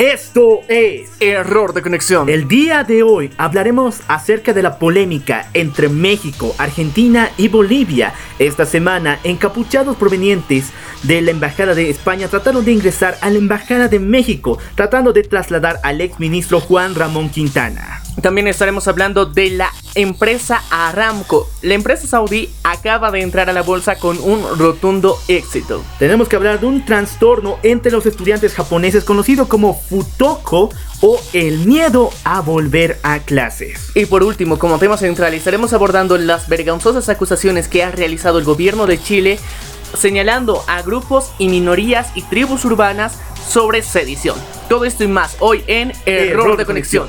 Esto es Error de conexión. El día de hoy hablaremos acerca de la polémica entre México, Argentina y Bolivia. Esta semana, encapuchados provenientes de la Embajada de España trataron de ingresar a la Embajada de México, tratando de trasladar al ex ministro Juan Ramón Quintana. También estaremos hablando de la empresa Aramco. La empresa saudí acaba de entrar a la bolsa con un rotundo éxito. Tenemos que hablar de un trastorno entre los estudiantes japoneses conocido como Futoko o el miedo a volver a clases. Y por último, como tema central, estaremos abordando las vergonzosas acusaciones que ha realizado el gobierno de Chile señalando a grupos y minorías y tribus urbanas sobre sedición. Todo esto y más hoy en Error, de conexión.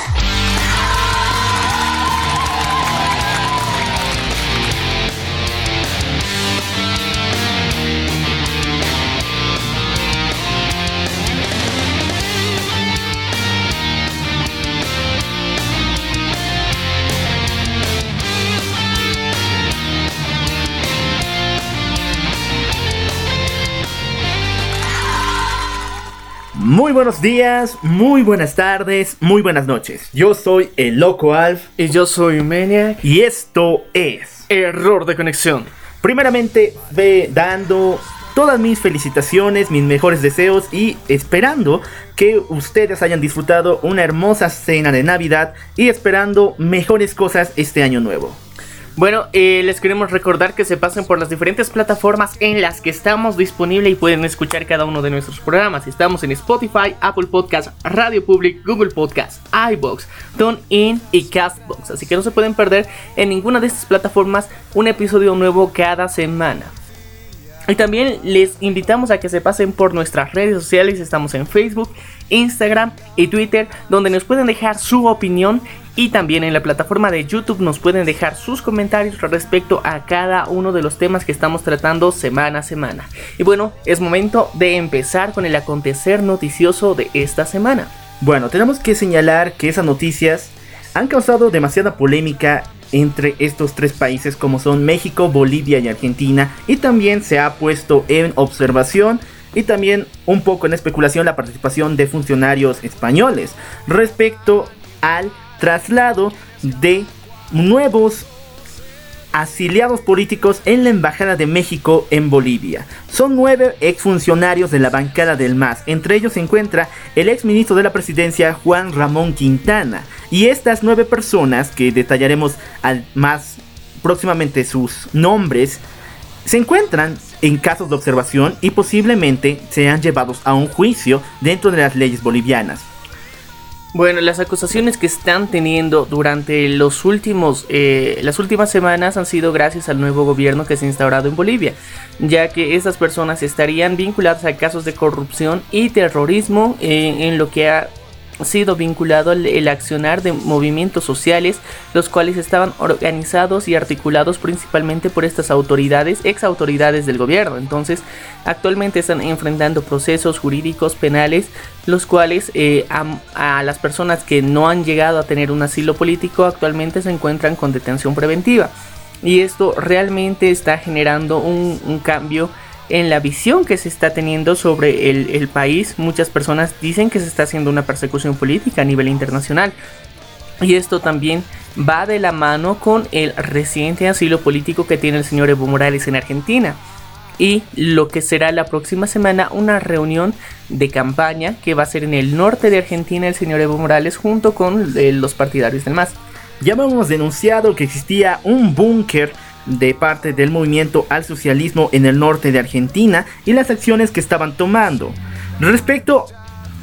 Muy buenos días, muy buenas tardes, muy buenas noches. Yo soy el Loco Alf Y yo soy Maniac. y esto es. Error de conexión. Primeramente, ve dando todas mis felicitaciones, mis mejores deseos y esperando que ustedes hayan disfrutado una hermosa cena de Navidad y esperando mejores cosas este año nuevo. Bueno, eh, les queremos recordar que se pasen por las diferentes plataformas en las que estamos disponibles y pueden escuchar cada uno de nuestros programas. Estamos en Spotify, Apple Podcast, Radio Public, Google Podcast, iBox, TuneIn y Castbox. Así que no se pueden perder en ninguna de estas plataformas un episodio nuevo cada semana. Y también les invitamos a que se pasen por nuestras redes sociales. Estamos en Facebook, Instagram y Twitter, donde nos pueden dejar su opinión. Y también en la plataforma de YouTube nos pueden dejar sus comentarios respecto a cada uno de los temas que estamos tratando semana a semana. Y bueno, es momento de empezar con el acontecer noticioso de esta semana. Bueno, tenemos que señalar que esas noticias han causado demasiada polémica entre estos tres países como son México, Bolivia y Argentina y también se ha puesto en observación y también un poco en especulación la participación de funcionarios españoles respecto al traslado de nuevos asiliados políticos en la Embajada de México en Bolivia. Son nueve exfuncionarios de la bancada del MAS. Entre ellos se encuentra el exministro de la presidencia Juan Ramón Quintana. Y estas nueve personas, que detallaremos al más próximamente sus nombres, se encuentran en casos de observación y posiblemente sean llevados a un juicio dentro de las leyes bolivianas. Bueno, las acusaciones que están teniendo durante los últimos, eh, las últimas semanas han sido gracias al nuevo gobierno que se ha instaurado en Bolivia, ya que estas personas estarían vinculadas a casos de corrupción y terrorismo eh, en lo que ha sido vinculado al el accionar de movimientos sociales, los cuales estaban organizados y articulados principalmente por estas autoridades, ex autoridades del gobierno. Entonces, actualmente están enfrentando procesos jurídicos penales, los cuales eh, a, a las personas que no han llegado a tener un asilo político actualmente se encuentran con detención preventiva. Y esto realmente está generando un, un cambio en la visión que se está teniendo sobre el, país. Muchas personas dicen que se está haciendo una persecución política a nivel internacional. Y esto también va de la mano con el reciente asilo político que tiene el señor Evo Morales en Argentina. Y lo que será la próxima semana una reunión de campaña que va a ser en el norte de Argentina el señor Evo Morales junto con eh, los partidarios del MAS. Ya hemos denunciado que existía un búnker de parte del movimiento al socialismo en el norte de Argentina y las acciones que estaban tomando. Respecto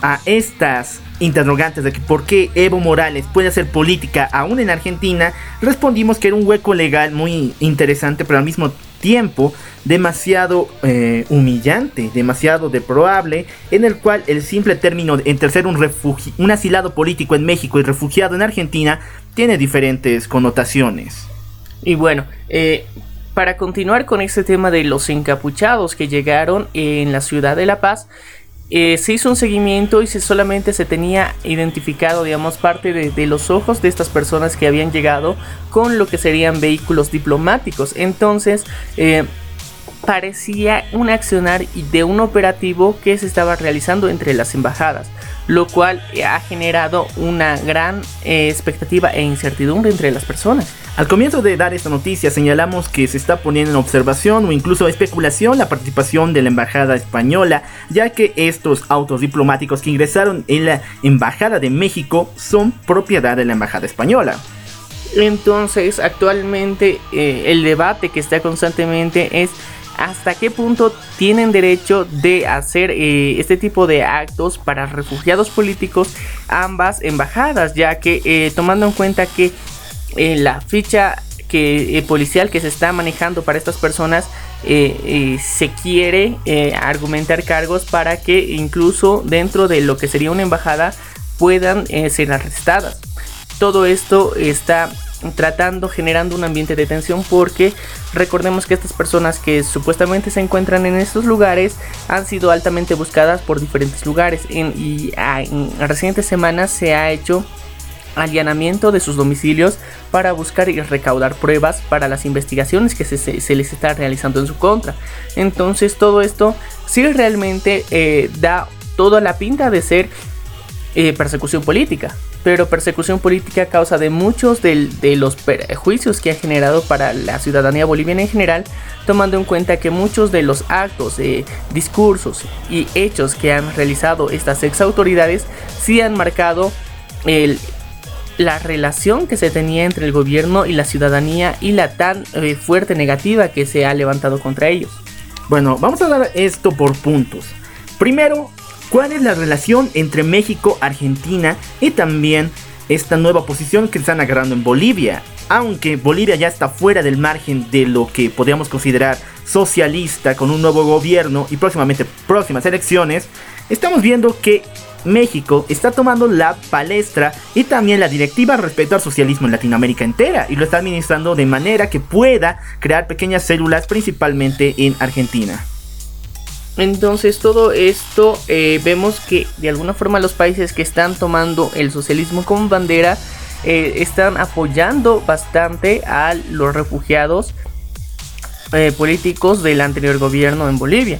a estas interrogantes de que por qué Evo Morales puede hacer política aún en Argentina, respondimos que era un hueco legal muy interesante, pero al mismo tiempo demasiado eh, humillante, demasiado deprobable, en el cual el simple término entre ser un, un asilado político en México y refugiado en Argentina tiene diferentes connotaciones. Y bueno, eh, para continuar con este tema de los encapuchados que llegaron en la ciudad de La Paz, eh, se hizo un seguimiento y se solamente se tenía identificado, digamos, parte de, los ojos de estas personas que habían llegado con lo que serían vehículos diplomáticos. Entonces, eh, parecía un accionar de un operativo que se estaba realizando entre las embajadas, lo cual ha generado una gran eh, expectativa e incertidumbre entre las personas. Al comienzo de dar esta noticia señalamos que se está poniendo en observación o incluso especulación la participación de la embajada española, ya que estos autos diplomáticos que ingresaron en la embajada de México son propiedad de la embajada española. Entonces, actualmente eh, el debate que está constantemente es hasta qué punto tienen derecho de hacer eh, este tipo de actos para refugiados políticos ambas embajadas, ya que eh, tomando en cuenta que eh, la ficha policial que se está manejando para estas personas se quiere argumentar cargos para que incluso dentro de lo que sería una embajada puedan ser arrestadas. Todo esto está tratando, generando un ambiente de tensión porque recordemos que estas personas que supuestamente se encuentran en estos lugares han sido altamente buscadas por diferentes lugares y en recientes semanas se ha hecho allanamiento de sus domicilios para buscar y recaudar pruebas para las investigaciones que se, les está realizando en su contra. Entonces todo esto sí realmente eh, da toda la pinta de ser eh, persecución política. Pero persecución política a causa de muchos de, los perjuicios que ha generado para la ciudadanía boliviana en general, tomando en cuenta que muchos de los actos, eh, discursos y hechos que han realizado estas ex autoridades sí han marcado la relación que se tenía entre el gobierno y la ciudadanía y la tan eh, fuerte negativa que se ha levantado contra ellos. Bueno, vamos a dar esto por puntos. Primero, ¿cuál es la relación entre México, Argentina y también esta nueva posición que están agarrando en Bolivia? Aunque Bolivia ya está fuera del margen de lo que podríamos considerar socialista con un nuevo gobierno y próximamente próximas elecciones, estamos viendo que México está tomando la palestra y también la directiva respecto al socialismo en Latinoamérica entera y lo está administrando de manera que pueda crear pequeñas células principalmente en Argentina. Entonces todo esto eh, vemos que de alguna forma los países que están tomando el socialismo como bandera eh, están apoyando bastante a los refugiados eh, políticos del anterior gobierno en Bolivia.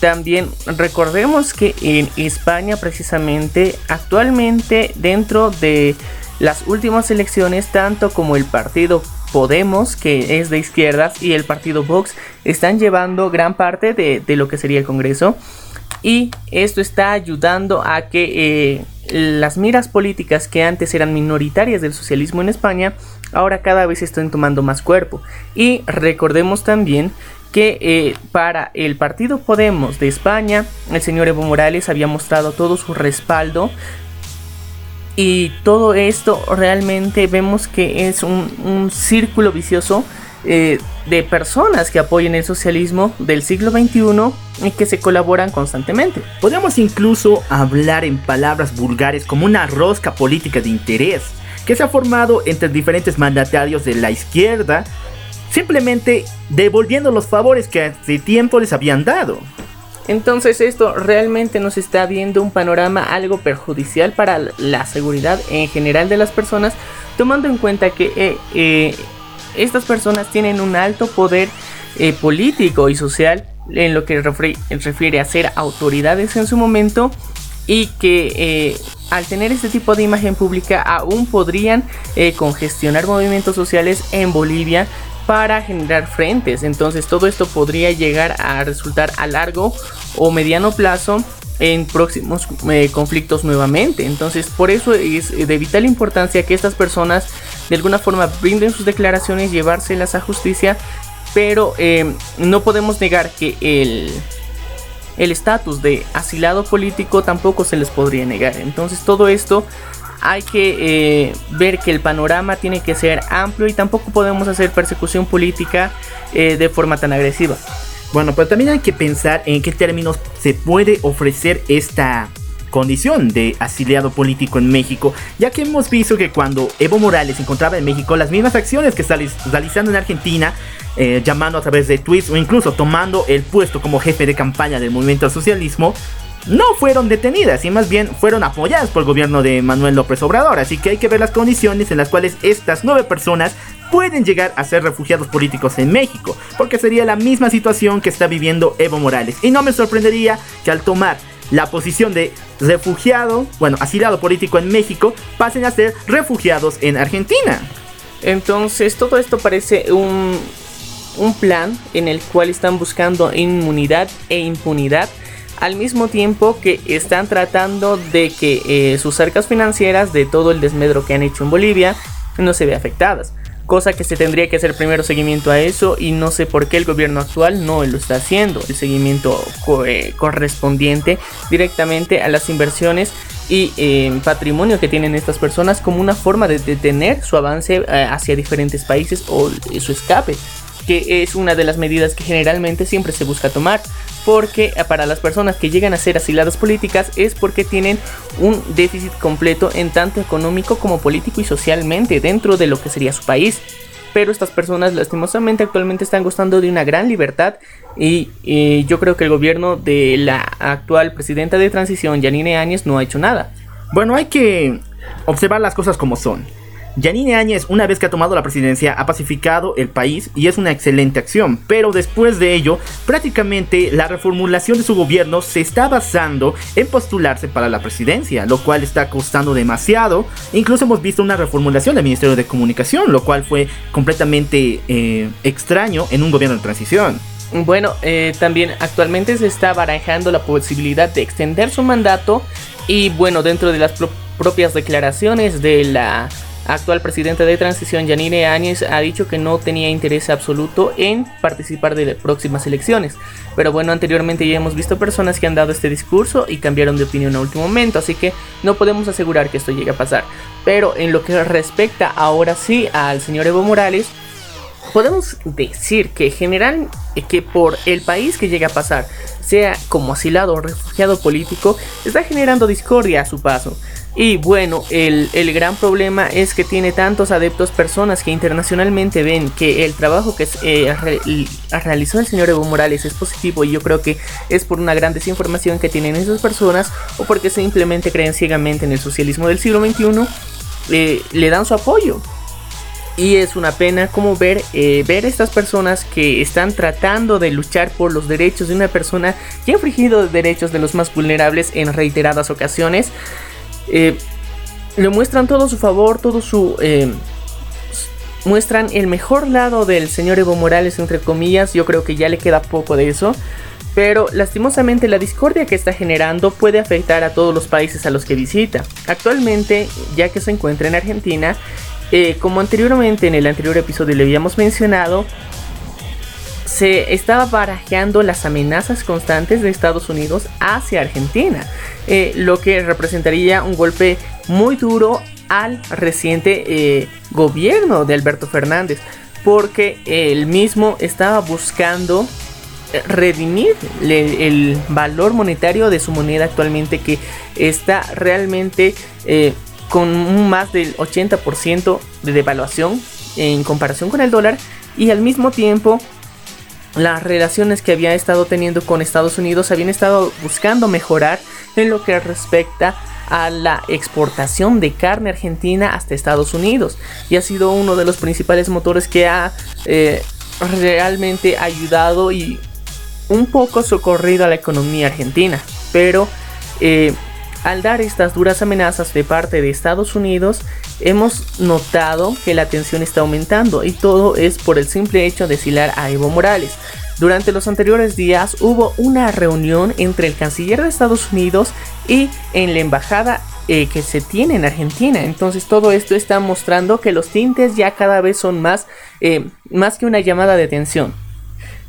También recordemos que en España precisamente actualmente dentro de las últimas elecciones tanto como el partido Podemos que es de izquierdas y el partido Vox están llevando gran parte de, lo que sería el Congreso y esto está ayudando a que eh, las miras políticas que antes eran minoritarias del socialismo en España ahora cada vez están tomando más cuerpo y recordemos también que eh, para el partido Podemos de España, el señor Evo Morales había mostrado todo su respaldo. Y todo esto realmente vemos que es un, círculo vicioso eh, de personas que apoyan el socialismo del siglo XXI y que se colaboran constantemente. Podríamos incluso hablar en palabras vulgares como una rosca política de interés que se ha formado entre diferentes mandatarios de la izquierda simplemente devolviendo los favores que hace tiempo les habían dado. Entonces esto realmente nos está viendo un panorama algo perjudicial para la seguridad en general de las personas, tomando en cuenta que eh, eh, estas personas tienen un alto poder eh, político y social en lo que refiere a ser autoridades en su momento y que al tener este tipo de imagen pública aún podrían congestionar movimientos sociales en Bolivia para generar frentes. Entonces todo esto podría llegar a resultar a largo o mediano plazo en próximos eh, conflictos nuevamente. Entonces por eso es de vital importancia que estas personas de alguna forma brinden sus declaraciones, llevárselas a justicia. Pero eh, no podemos negar que el el estatus de asilado político tampoco se les podría negar. Entonces todo esto hay que eh, ver que el panorama tiene que ser amplio y tampoco podemos hacer persecución política eh, de forma tan agresiva. Bueno, pero también hay que pensar en qué términos se puede ofrecer esta condición de asiliado político en México, ya que hemos visto que cuando Evo Morales se encontraba en México, las mismas acciones que está realizando en Argentina, eh, llamando a través de tweets o incluso tomando el puesto como jefe de campaña del movimiento al socialismo, no fueron detenidas y más bien fueron apoyadas por el gobierno de Manuel López Obrador. Así que hay que ver las condiciones en las cuales estas nueve personas pueden llegar a ser refugiados políticos en México, porque sería la misma situación que está viviendo Evo Morales. Y no me sorprendería que al tomar la posición de refugiado, bueno, asilado político en México, pasen a ser refugiados en Argentina. Entonces todo esto parece un, un plan en el cual están buscando inmunidad e impunidad al mismo tiempo que están tratando de que eh, sus arcas financieras de todo el desmedro que han hecho en Bolivia no se vean afectadas. Cosa que se tendría que hacer primero seguimiento a eso y no sé por qué el gobierno actual no lo está haciendo. El seguimiento eh, correspondiente directamente a las inversiones y eh, patrimonio que tienen estas personas como una forma de detener su avance hacia diferentes países o su escape que es una de las medidas que generalmente siempre se busca tomar, porque eh, para las personas que llegan a ser asiladas políticas es porque tienen un déficit completo en tanto económico como político y socialmente dentro de lo que sería su país. Pero estas personas lastimosamente actualmente están gozando de una gran libertad y, y yo creo que el gobierno de la actual presidenta de transición, Yanine Áñez, no ha hecho nada. Bueno, hay que observar las cosas como son. Yanine Áñez, una vez que ha tomado la presidencia, ha pacificado el país y es una excelente acción, pero después de ello, prácticamente la reformulación de su gobierno se está basando en postularse para la presidencia, lo cual está costando demasiado. Incluso hemos visto una reformulación del Ministerio de Comunicación, lo cual fue completamente eh, extraño en un gobierno de transición. Bueno, eh, también actualmente se está barajando la posibilidad de extender su mandato y bueno, dentro de las propias declaraciones de la actual presidente de transición, Yanine Áñez, ha dicho que no tenía interés absoluto en participar de las próximas elecciones. Pero bueno, anteriormente ya hemos visto personas que han dado este discurso y cambiaron de opinión a último momento, así que no podemos asegurar que esto llegue a pasar. Pero en lo que respecta ahora sí al señor Evo Morales, podemos decir que general que por el país que llega a pasar, sea como asilado o refugiado político, está generando discordia a su paso. Y bueno, el, gran problema es que tiene tantos adeptos, personas que internacionalmente ven que el trabajo que eh, realizó el señor Evo Morales es positivo y yo creo que es por una gran desinformación que tienen esas personas o porque simplemente creen ciegamente en el socialismo del siglo XXI, eh, le dan su apoyo. Y es una pena como ver, eh, ver estas personas que están tratando de luchar por los derechos de una persona que ha infringido derechos de los más vulnerables en reiteradas ocasiones eh, le muestran todo su favor, todo su... Eh, muestran el mejor lado del señor Evo Morales, entre comillas, yo creo que ya le queda poco de eso. Pero lastimosamente la discordia que está generando puede afectar a todos los países a los que visita. Actualmente, ya que se encuentra en Argentina, eh, como anteriormente en el anterior episodio le habíamos mencionado, se estaba barajeando las amenazas constantes de Estados Unidos hacia Argentina, eh, lo que representaría un golpe muy duro al reciente eh, gobierno de Alberto Fernández, porque él mismo estaba buscando redimir el valor monetario de su moneda actualmente que está realmente con un más del 80% de devaluación en comparación con el dólar y al mismo tiempo las relaciones que había estado teniendo con Estados Unidos habían estado buscando mejorar en lo que respecta a la exportación de carne argentina hasta Estados Unidos y ha sido uno de los principales motores que ha eh, realmente ayudado y un poco socorrido a la economía argentina. Pero eh, al dar estas duras amenazas de parte de Estados Unidos, hemos notado que la tensión está aumentando y todo es por el simple hecho de silar a Evo Morales. Durante los anteriores días hubo una reunión entre el canciller de Estados Unidos y en la embajada eh, que se tiene en Argentina. Entonces todo esto está mostrando que los tintes ya cada vez son más, eh, más que una llamada de atención.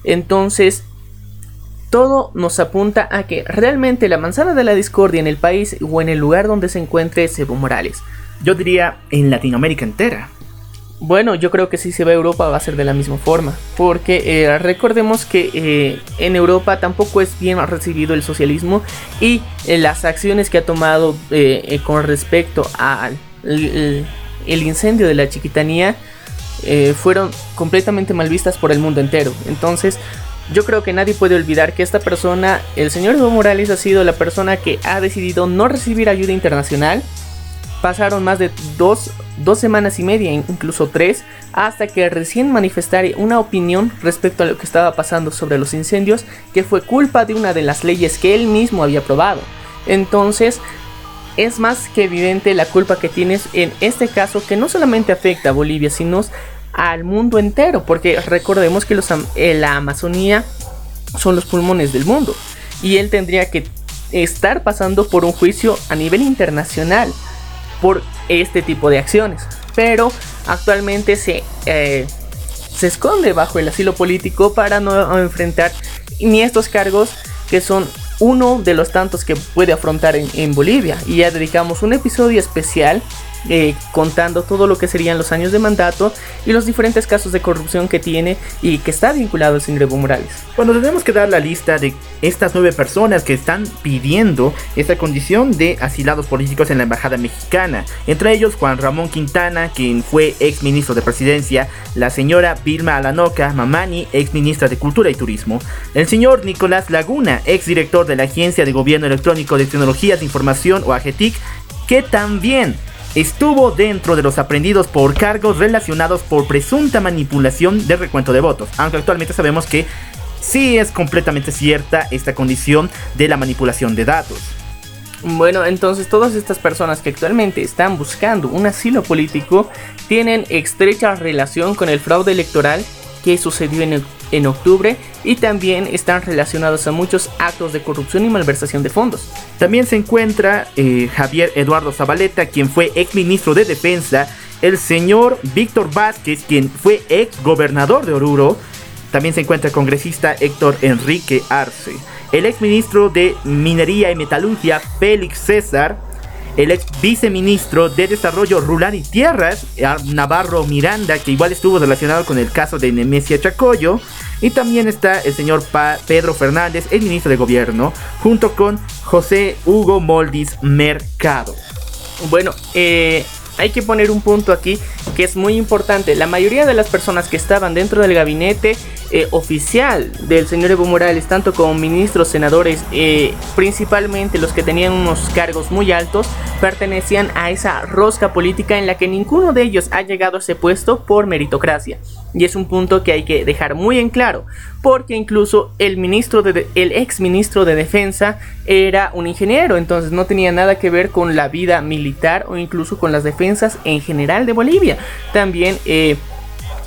Entonces todo nos apunta a que realmente la manzana de la discordia en el país o en el lugar donde se encuentre Evo Morales. Yo diría en Latinoamérica entera. Bueno, yo creo que si se va a Europa va a ser de la misma forma, porque eh, recordemos que eh, en Europa tampoco es bien recibido el socialismo y eh, las acciones que ha tomado con respecto al el incendio de la chiquitanía fueron completamente mal vistas por el mundo entero. Entonces, yo creo que nadie puede olvidar que esta persona, el señor Evo Morales, ha sido la persona que ha decidido no recibir ayuda internacional Pasaron más de dos, semanas y media, incluso tres, hasta que recién manifestara una opinión respecto a lo que estaba pasando sobre los incendios, que fue culpa de una de las leyes que él mismo había aprobado. Entonces, es más que evidente la culpa que tienes en este caso, que no solamente afecta a Bolivia, sino al mundo entero, porque recordemos que los, eh, la Amazonía son los pulmones del mundo, y él tendría que estar pasando por un juicio a nivel internacional por este tipo de acciones. Pero actualmente se, eh, se esconde bajo el asilo político para no enfrentar ni estos cargos que son uno de los tantos que puede afrontar en, en Bolivia. Y ya dedicamos un episodio especial eh, contando todo lo que serían los años de mandato y los diferentes casos de corrupción que tiene y que está vinculado señor Evo Morales. Bueno, tenemos que dar la lista de estas nueve personas que están pidiendo esta condición de asilados políticos en la embajada mexicana. Entre ellos Juan Ramón Quintana, quien fue ex ministro de presidencia, la señora Vilma Alanoca Mamani, ex ministra de Cultura y Turismo, el señor Nicolás Laguna, ex director de la Agencia de Gobierno Electrónico de Tecnologías de Información o AGETIC, que también estuvo dentro de los aprendidos por cargos relacionados por presunta manipulación de recuento de votos, aunque actualmente sabemos que sí es completamente cierta esta condición de la manipulación de datos. Bueno, entonces todas estas personas que actualmente están buscando un asilo político tienen estrecha relación con el fraude electoral que sucedió en, en octubre y también están relacionados a muchos actos de corrupción y malversación de fondos. También se encuentra eh, Javier Eduardo Zabaleta, quien fue ex ministro de Defensa, el señor Víctor Vázquez, quien fue ex gobernador de Oruro, también se encuentra el congresista Héctor Enrique Arce, el ex ministro de Minería y Metalurgia Félix César, el ex viceministro de Desarrollo Rural y Tierras, Navarro Miranda, que igual estuvo relacionado con el caso de Nemesia Chacoyo. Y también está el señor Pedro Fernández, el ministro de Gobierno, junto con José Hugo Moldis Mercado. Bueno, eh, hay que poner un punto aquí que es muy importante. La mayoría de las personas que estaban dentro del gabinete eh, oficial del señor Evo Morales, tanto como ministros, senadores, eh, principalmente los que tenían unos cargos muy altos, pertenecían a esa rosca política en la que ninguno de ellos ha llegado a ese puesto por meritocracia. Y es un punto que hay que dejar muy en claro, porque incluso el ministro de, el ex ministro de defensa era un ingeniero, entonces no tenía nada que ver con la vida militar o incluso con las defensas en general de Bolivia. También eh,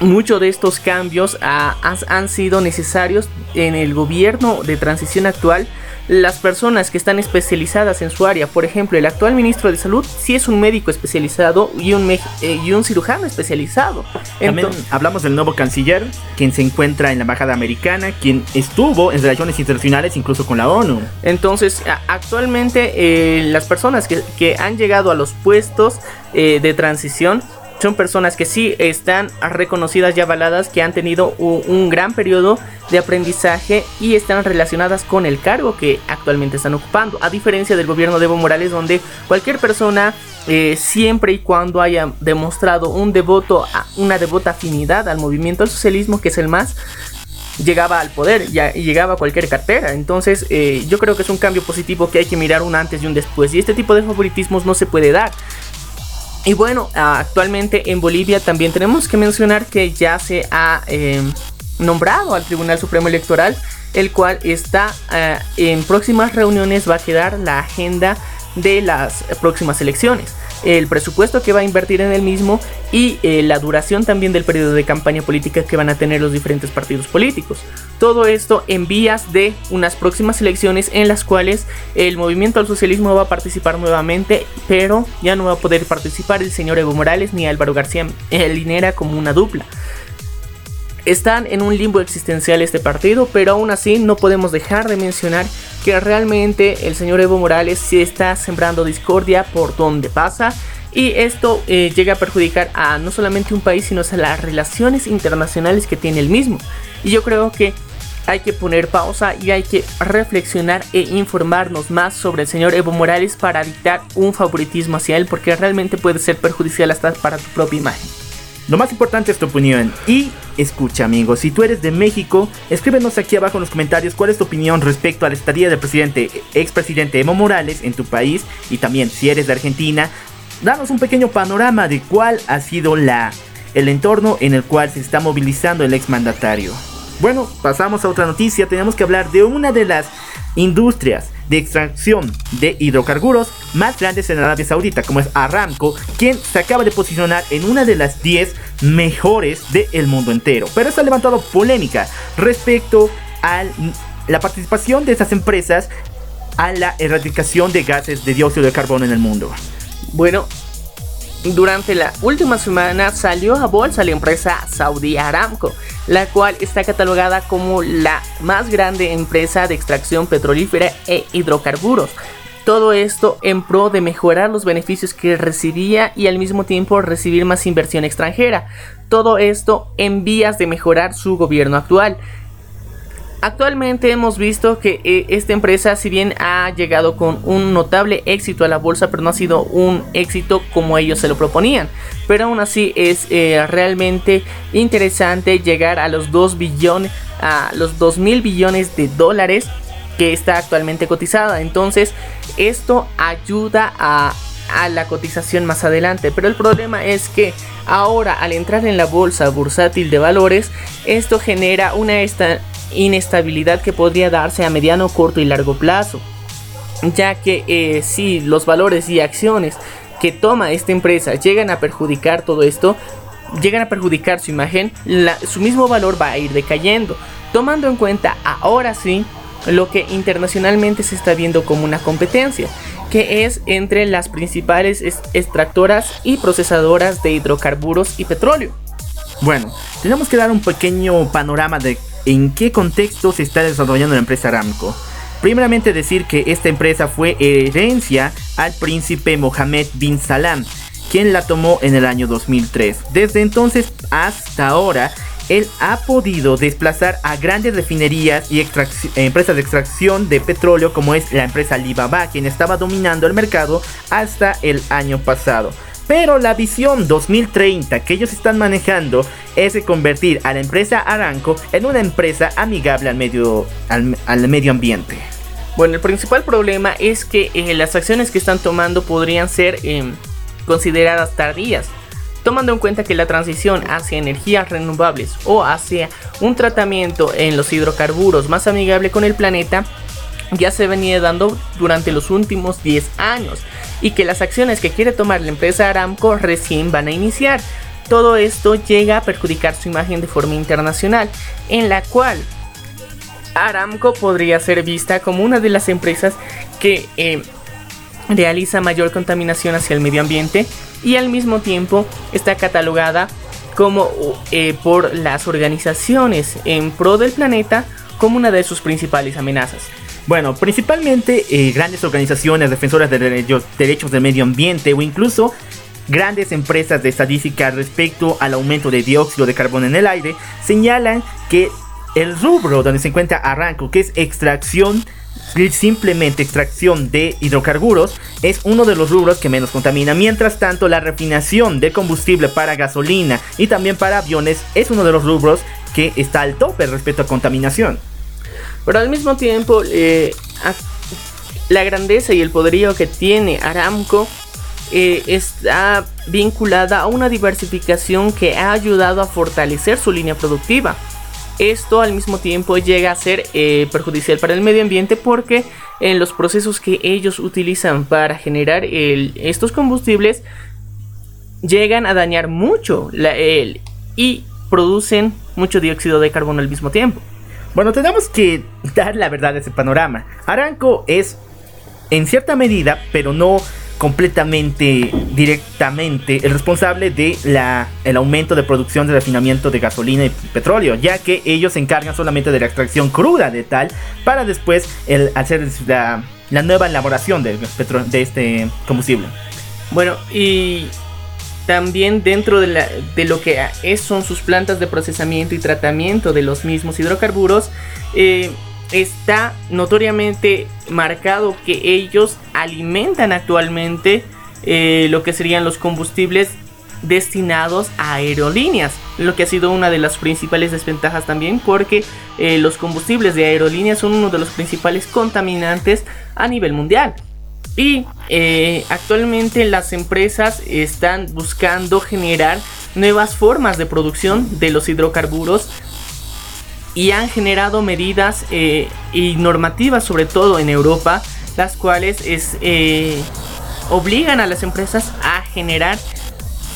muchos de estos cambios han sido necesarios en el gobierno de transición actual las personas que están especializadas en su área. Por ejemplo, el actual ministro de Salud sí es un médico especializado y un, eh, y un cirujano especializado. También hablamos del nuevo canciller, quien se encuentra en la embajada americana, quien estuvo en relaciones internacionales incluso con la ONU. Entonces, actualmente eh, las personas que, que, han llegado a los puestos eh, de transición son personas que sí están reconocidas y avaladas, que han tenido un, gran periodo de aprendizaje y están relacionadas con el cargo que actualmente están ocupando. A diferencia del gobierno de Evo Morales, donde cualquier persona, eh, siempre y cuando haya demostrado un devoto, una devota afinidad al movimiento al socialismo, que es el más, llegaba al poder y llegaba a cualquier cartera. Entonces, eh, yo creo que es un cambio positivo que hay que mirar un antes y un después. Y este tipo de favoritismos no se puede dar. Y bueno, actualmente en Bolivia también tenemos que mencionar que ya se ha em, nombrado al Tribunal Supremo Electoral, el cual está eh, en próximas reuniones va a quedar la agenda de las próximas elecciones el presupuesto que va a invertir en el mismo y eh, la duración también del periodo de campaña política que van a tener los diferentes partidos políticos. Todo esto en vías de unas próximas elecciones en las cuales el movimiento al socialismo va a participar nuevamente, pero ya no va a poder participar el señor Evo Morales ni Álvaro García Linera como una dupla. Están en un limbo existencial este partido, pero aún así no podemos dejar de mencionar que realmente el señor Evo Morales sí está sembrando discordia por donde pasa y esto eh, llega a perjudicar a no solamente un país, sino a las relaciones internacionales que tiene el mismo. Y yo creo que hay que poner pausa y hay que reflexionar e informarnos más sobre el señor Evo Morales para evitar un favoritismo hacia él, porque realmente puede ser perjudicial hasta para tu propia imagen. Lo más importante es tu opinión. Y escucha, amigos, si tú eres de México, escríbenos aquí abajo en los comentarios cuál es tu opinión respecto a la estadía del presidente, expresidente Evo Morales en tu país. Y también, si eres de Argentina, danos un pequeño panorama de cuál ha sido la, el entorno en el cual se está movilizando el exmandatario. Bueno, pasamos a otra noticia. Tenemos que hablar de una de las industrias de extracción de hidrocarburos más grandes en Arabia Saudita, como es Aramco, quien se acaba de posicionar en una de las 10 mejores del mundo entero. Pero esto ha levantado polémica respecto a la participación de estas empresas a la erradicación de gases de dióxido de carbono en el mundo. Bueno, durante la última semana salió a bolsa la empresa Saudi Aramco, la cual está catalogada como la más grande empresa de extracción petrolífera e hidrocarburos. Todo esto en pro de mejorar los beneficios que recibía y al mismo tiempo recibir más inversión extranjera. Todo esto en vías de mejorar su gobierno actual. Actualmente hemos visto que eh, esta empresa, si bien ha llegado con un notable éxito a la bolsa, pero no ha sido un éxito como ellos se lo proponían. Pero aún así es eh, realmente interesante llegar a los 2 billones, a los 2 mil billones de dólares que está actualmente cotizada. Entonces, esto ayuda a, a la cotización más adelante. Pero el problema es que ahora al entrar en la bolsa bursátil de valores, esto genera una esta inestabilidad que podría darse a mediano, corto y largo plazo. Ya que eh, si los valores y acciones que toma esta empresa llegan a perjudicar todo esto, llegan a perjudicar su imagen, su mismo valor va a ir decayendo. Tomando en cuenta ahora sí lo que internacionalmente se está viendo como una competencia, que es entre las principales extractoras y procesadoras de hidrocarburos y petróleo. Bueno, tenemos que dar un pequeño panorama de en qué contexto se está desarrollando la empresa Aramco. Primeramente decir que esta empresa fue herencia al príncipe Mohammed bin Salam, quien la tomó en el año 2003. Desde entonces hasta ahora, él ha podido desplazar a grandes refinerías y empresas de extracción de petróleo como es la empresa Alibaba, quien estaba dominando el mercado hasta el año pasado. Pero la visión 2030 que ellos están manejando es de convertir a la empresa Aranco en una empresa amigable al medio, al, medio ambiente. Bueno, el principal problema es que eh, las acciones que están tomando podrían ser em, consideradas tardías, tomando en cuenta que la transición hacia energías renovables o hacia un tratamiento en los hidrocarburos más amigable con el planeta ya se venía dando durante los últimos 10 años y que las acciones que quiere tomar la empresa Aramco recién van a iniciar. Todo esto llega a perjudicar su imagen de forma internacional, en la cual Aramco podría ser vista como una de las empresas que eh, realiza mayor contaminación hacia el medio ambiente y al mismo tiempo está catalogada como eh, por las organizaciones en pro del planeta como una de sus principales amenazas. Bueno, principalmente eh, grandes organizaciones defensoras de derechos, derechos del medio ambiente o incluso grandes empresas de estadística respecto al aumento de dióxido de carbono en el aire señalan que el rubro donde se encuentra Arranco, que es extracción simplemente extracción de hidrocarburos es uno de los rubros que menos contamina. Mientras tanto, la refinación de combustible para gasolina y también para aviones es uno de los rubros que está al tope respecto a contaminación. Pero al mismo tiempo, eh, la grandeza y el poderío que tiene Aramco eh, está vinculada a una diversificación que ha ayudado a fortalecer su línea productiva. Esto al mismo tiempo llega a ser eh, perjudicial para el medio ambiente porque en los procesos que ellos utilizan para generar estos combustibles llegan a dañar mucho la, y producen mucho dióxido de carbono al mismo tiempo. Bueno, tenemos que dar la verdad de ese panorama. Aranco es, en cierta medida, pero no completamente directamente el responsable de la, el aumento de producción de refinamiento de gasolina y petróleo, ya que ellos se encargan solamente de la extracción cruda de tal para después el, hacer la, nueva elaboración de, de este combustible. Bueno, y también dentro de, la, de lo que es, son sus plantas de procesamiento y tratamiento de los mismos hidrocarburos, eh, está notoriamente marcado que ellos alimentan actualmente eh, lo que serían los combustibles destinados a aerolíneas, lo que ha sido una de las principales desventajas también porque eh, los combustibles de aerolíneas son uno de los principales contaminantes a nivel mundial. Y eh, actualmente las empresas están buscando generar nuevas formas de producción de los hidrocarburos y han generado medidas eh, y normativas, sobre todo en Europa, las cuales es, eh, obligan a las empresas a generar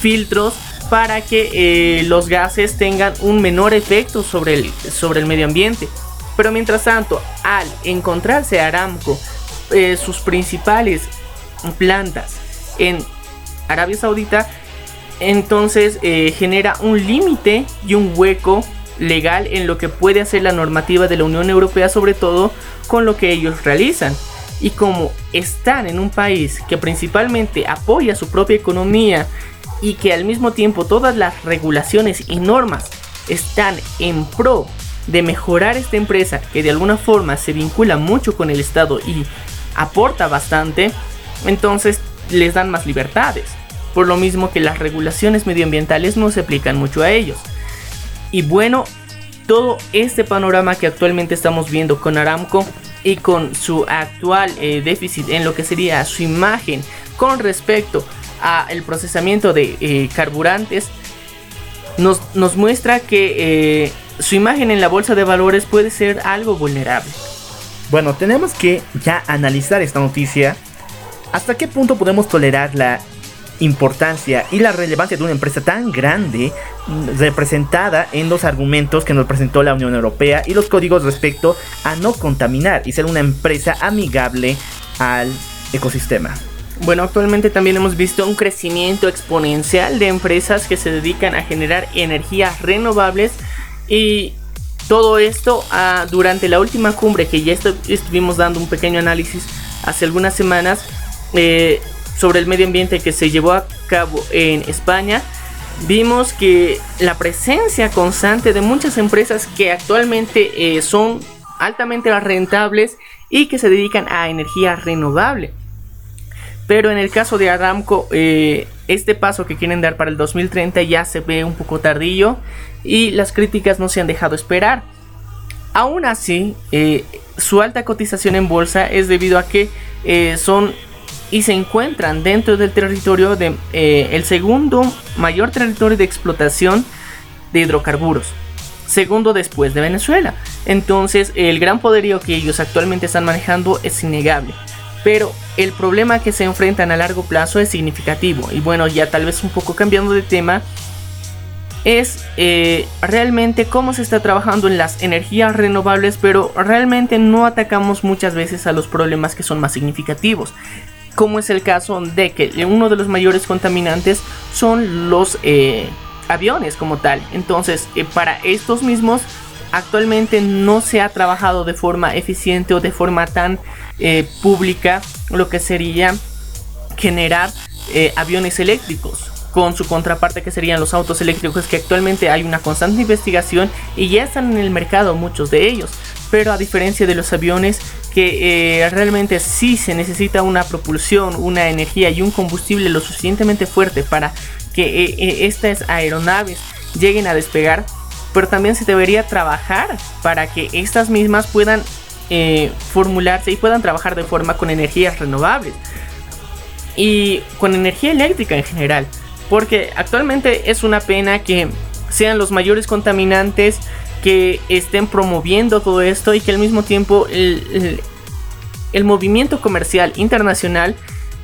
filtros para que los gases tengan un menor efecto sobre el, sobre el medio ambiente. Pero mientras tanto, al encontrarse Aramco eh, sus principales plantas en Arabia Saudita, entonces eh, genera un límite y un hueco legal en lo que puede hacer la normativa de la Unión Europea, sobre todo con lo que ellos realizan. Y como están en un país que principalmente apoya su propia economía y que al mismo tiempo todas las regulaciones y normas están en pro de mejorar esta empresa que de alguna forma se vincula mucho con el Estado y aporta bastante, entonces les dan más libertades. Por lo mismo que las regulaciones medioambientales no se aplican mucho a ellos. Y bueno, todo este panorama que actualmente estamos viendo con Aramco y con su actual eh, déficit en lo que sería su imagen con respecto al procesamiento de eh, carburantes, nos, nos, muestra que eh, su imagen en la bolsa de valores puede ser algo vulnerable. Bueno, tenemos que ya analizar esta noticia. ¿Hasta qué punto podemos tolerar la importancia y la relevancia de una empresa tan grande mm, representada en los argumentos que nos presentó la Unión Europea y los códigos respecto a no contaminar y ser una empresa amigable al ecosistema? Bueno, actualmente también hemos visto un crecimiento exponencial de empresas que se dedican a generar energías renovables y todo esto ah, durante la última cumbre que ya estuvimos dando un pequeño análisis hace algunas semanas eh, sobre el medio ambiente que se llevó a cabo en España. Vimos que la presencia constante de muchas empresas que actualmente eh, son altamente rentables y que se dedican a energía renovable. Pero en el caso de Aramco, eh, este paso que quieren dar para el 2030 ya se ve un poco tardío y las críticas no se han dejado esperar. Aún así, eh, su alta cotización en bolsa es debido a que eh, son y se encuentran dentro del territorio de el segundo mayor territorio de explotación de hidrocarburos, segundo después de Venezuela. Entonces, el gran poderío que ellos actualmente están manejando es innegable pero el problema que se enfrentan a largo plazo es significativo. Y bueno, ya tal vez un poco cambiando de tema, es eh, realmente cómo se está trabajando en las energías renovables, pero realmente no atacamos muchas veces a los problemas que son más significativos. Como es el caso de que uno de los mayores contaminantes son los eh, aviones como tal. Entonces, eh, para estos mismos actualmente no se ha trabajado de forma eficiente o de forma tan pública lo que sería generar aviones eléctricos con su contraparte que serían los autos eléctricos que actualmente hay una constante investigación y ya están en el mercado muchos de ellos pero a diferencia de los aviones que eh, realmente sí se necesita una propulsión una energía y un combustible lo suficientemente fuerte para que estas aeronaves lleguen a despegar pero también se debería trabajar para que estas mismas puedan eh, formularse y puedan trabajar de forma con energías renovables y con energía eléctrica en general. Porque actualmente es una pena que sean los mayores contaminantes que estén promoviendo todo esto y que al mismo tiempo el, movimiento comercial internacional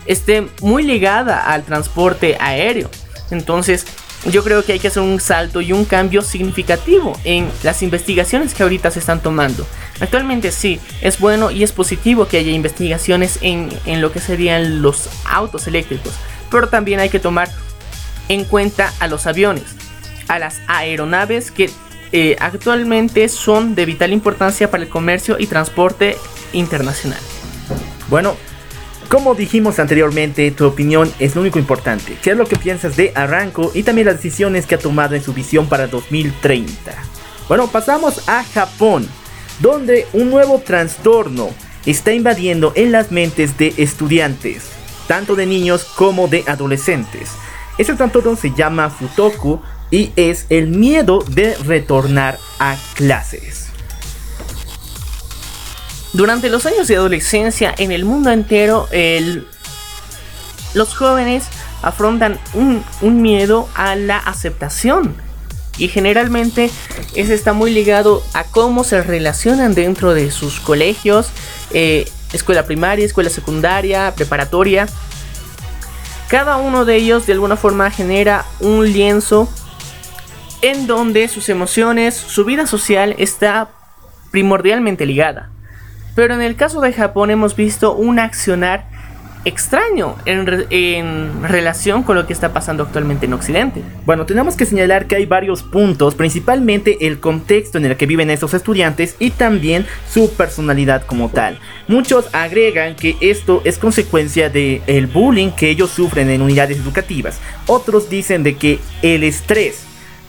esté muy ligada al transporte aéreo. Entonces, yo creo que hay que hacer un salto y un cambio significativo en las investigaciones que ahorita se están tomando. Actualmente sí, es bueno y es positivo que haya investigaciones en, lo que serían los autos eléctricos, pero también hay que tomar en cuenta a los aviones, a las aeronaves que eh, actualmente son de vital importancia para el comercio y transporte internacional. Bueno, Como dijimos anteriormente, tu opinión es lo único importante. ¿Qué es lo que piensas de Arranco y también las decisiones que ha tomado en su visión para 2030? Bueno, pasamos a Japón, donde un nuevo trastorno está invadiendo en las mentes de estudiantes, tanto de niños como de adolescentes. Ese trastorno se llama Futoku y es el miedo de retornar a clases. Durante los años de adolescencia en el mundo entero, los jóvenes afrontan un, miedo a la aceptación. Y generalmente ese está muy ligado a cómo se relacionan dentro de sus colegios, eh, escuela primaria, escuela secundaria, preparatoria. Cada uno de ellos de alguna forma genera un lienzo en donde sus emociones, su vida social está primordialmente ligada. Pero en el caso de Japón hemos visto un accionar extraño en, relación con lo que está pasando actualmente en Occidente. Bueno, tenemos que señalar que hay varios puntos, principalmente el contexto en el que viven estos estudiantes y también su personalidad como tal. Muchos agregan que esto es consecuencia del el bullying que ellos sufren en unidades educativas. Otros dicen de que el estrés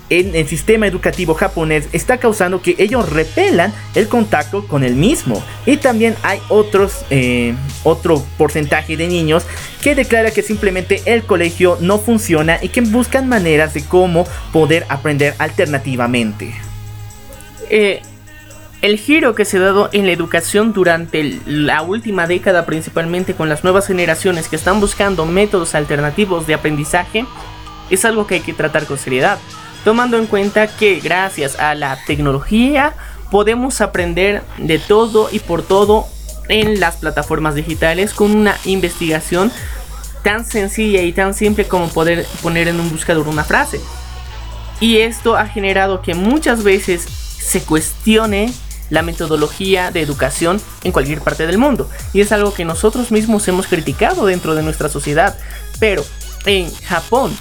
en el sistema educativo japonés está causando que ellos repelan el contacto con el mismo. Y también hay otros, eh, otro porcentaje de niños que declara que simplemente el colegio no funciona y que buscan maneras de cómo poder aprender alternativamente. Eh, el giro que se ha dado en la educación durante la última década, principalmente con las nuevas generaciones que están buscando métodos alternativos de aprendizaje, es algo que hay que tratar con seriedad tomando en cuenta que gracias a la tecnología podemos aprender de todo y por todo en las plataformas digitales con una investigación tan sencilla y tan simple como poder poner en un buscador una frase. Y esto ha generado que muchas veces se cuestione la metodología de educación en cualquier parte del mundo. Y es algo que nosotros mismos hemos criticado dentro de nuestra sociedad. Pero en Japón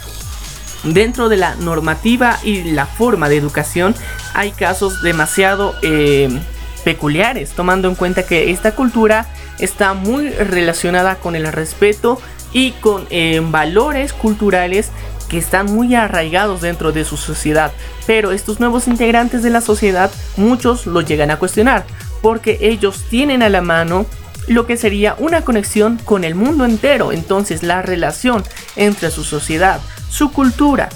dentro de la normativa y la forma de educación hay casos demasiado eh, peculiares, tomando en cuenta que esta cultura está muy relacionada con el respeto y con eh, valores culturales que están muy arraigados dentro de su sociedad. Pero estos nuevos integrantes de la sociedad, muchos lo llegan a cuestionar, porque ellos tienen a la mano lo que sería una conexión con el mundo entero. Entonces la relación entre su sociedad, su cultura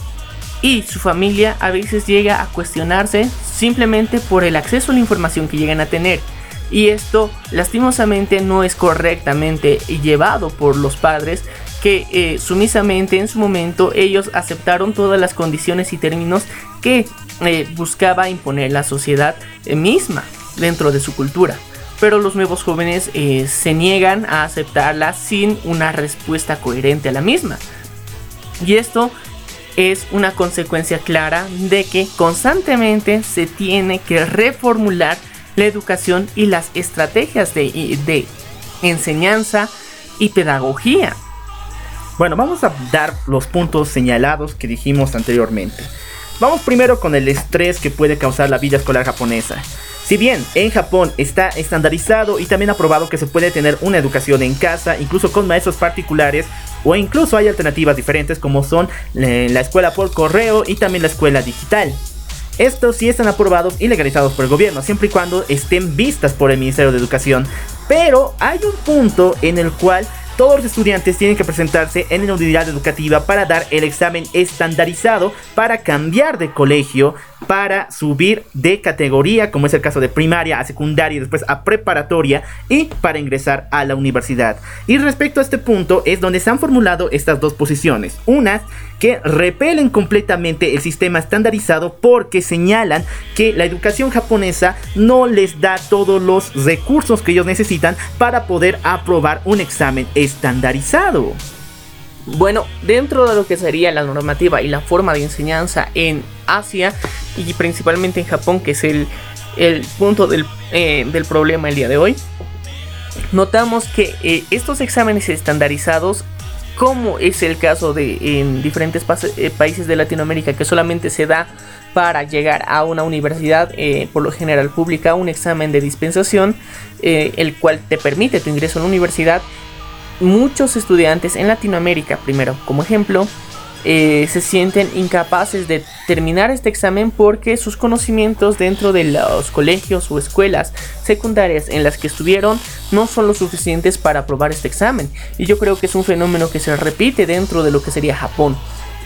y su familia a veces llega a cuestionarse simplemente por el acceso a la información que llegan a tener. Y esto lastimosamente no es correctamente llevado por los padres que eh, sumisamente en su momento ellos aceptaron todas las condiciones y términos que eh, buscaba imponer la sociedad misma dentro de su cultura. Pero los nuevos jóvenes eh, se niegan a aceptarla sin una respuesta coherente a la misma. Y esto es una consecuencia clara de que constantemente se tiene que reformular la educación y las estrategias de, enseñanza y pedagogía. Bueno, vamos a dar los puntos señalados que dijimos anteriormente. Vamos primero con el estrés que puede causar la vida escolar japonesa. Si bien en Japón está estandarizado y también aprobado que se puede tener una educación en casa, incluso con maestros particulares, o incluso hay alternativas diferentes como son eh, la escuela por correo y también la escuela digital. Estos sí están aprobados y legalizados por el gobierno, siempre y cuando estén vistas por el Ministerio de Educación. Pero hay un punto en el cual todos los estudiantes tienen que presentarse en la unidad educativa para dar el examen estandarizado para cambiar de colegio, para subir de categoría, como es el caso de primaria a secundaria y después a preparatoria y para ingresar a la universidad. Y respecto a este punto es donde se han formulado estas dos posiciones. Una que repelen completamente el sistema estandarizado porque señalan que la educación japonesa no les da todos los recursos que ellos necesitan para poder aprobar un examen estandarizado. Bueno, dentro de lo que sería la normativa y la forma de enseñanza en Asia y principalmente en Japón, que es el, punto del, eh, del, problema el día de hoy, notamos que eh, estos exámenes estandarizados como es el caso de en diferentes eh, países de Latinoamérica que solamente se da para llegar a una universidad, por lo general pública, un examen de dispensación, el cual te permite tu ingreso a la universidad. muchos estudiantes en Latinoamérica, primero como ejemplo, eh, se sienten incapaces de terminar este examen porque sus conocimientos dentro de los colegios o escuelas secundarias en las que estuvieron no son lo suficientes para aprobar este examen. Y yo creo que es un fenómeno que se repite dentro de lo que sería Japón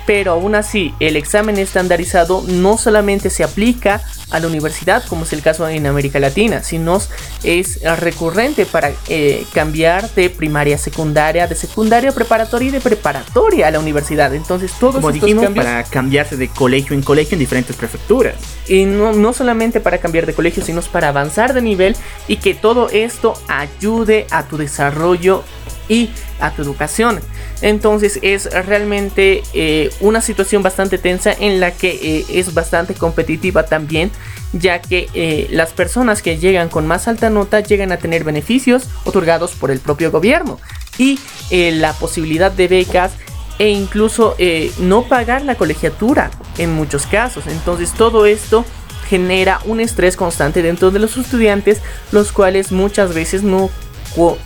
pero aún así el examen estandarizado no solamente se aplica a la universidad como es el caso en América Latina, sino es recurrente para eh, cambiar de primaria a secundaria, de secundaria a preparatoria y de preparatoria a la universidad. Entonces todos como estos dijimos, cambios para cambiarse de colegio en colegio en diferentes prefecturas. y no, no solamente para cambiar de colegio, sino para avanzar de nivel y que todo esto ayude a tu desarrollo y a tu educación. Entonces es realmente eh, una situación bastante tensa en la que eh, es bastante competitiva también, ya que eh, las personas que llegan con más alta nota llegan a tener beneficios otorgados por el propio gobierno y la posibilidad de becas e incluso no pagar la colegiatura en muchos casos. Entonces todo esto genera un estrés constante dentro de los estudiantes, los cuales muchas veces no,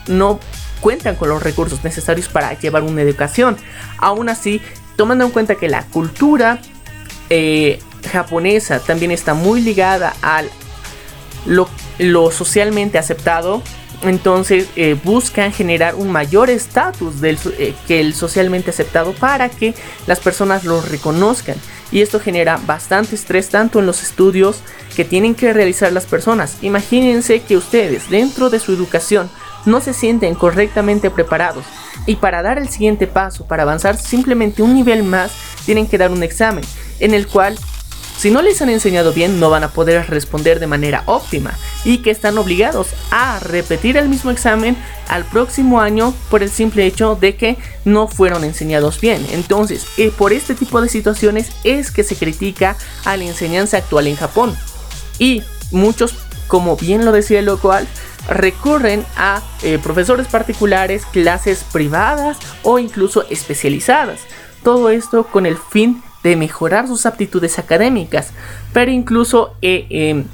no cuentan con los recursos necesarios para llevar una educación. Aún así, tomando en cuenta que la cultura eh, japonesa también está muy ligada al lo, socialmente aceptado, entonces eh, buscan generar un mayor estatus eh, que el socialmente aceptado para que las personas lo reconozcan. Y esto genera bastante estrés tanto en los estudios que tienen que realizar las personas. Imagínense que ustedes dentro de su educación no se sienten correctamente preparados y para dar el siguiente paso, para avanzar simplemente un nivel más, tienen que dar un examen en el cual si no les han enseñado bien no van a poder responder de manera óptima y que están obligados a repetir el mismo examen al próximo año por el simple hecho de que no fueron enseñados bien. Entonces, eh, por este tipo de situaciones es que se critica a la enseñanza actual en Japón. Y muchos, como bien lo decía el local, recurren a eh, profesores particulares, clases privadas o incluso especializadas. Todo esto con el fin de mejorar sus aptitudes académicas. Pero incluso eh, em,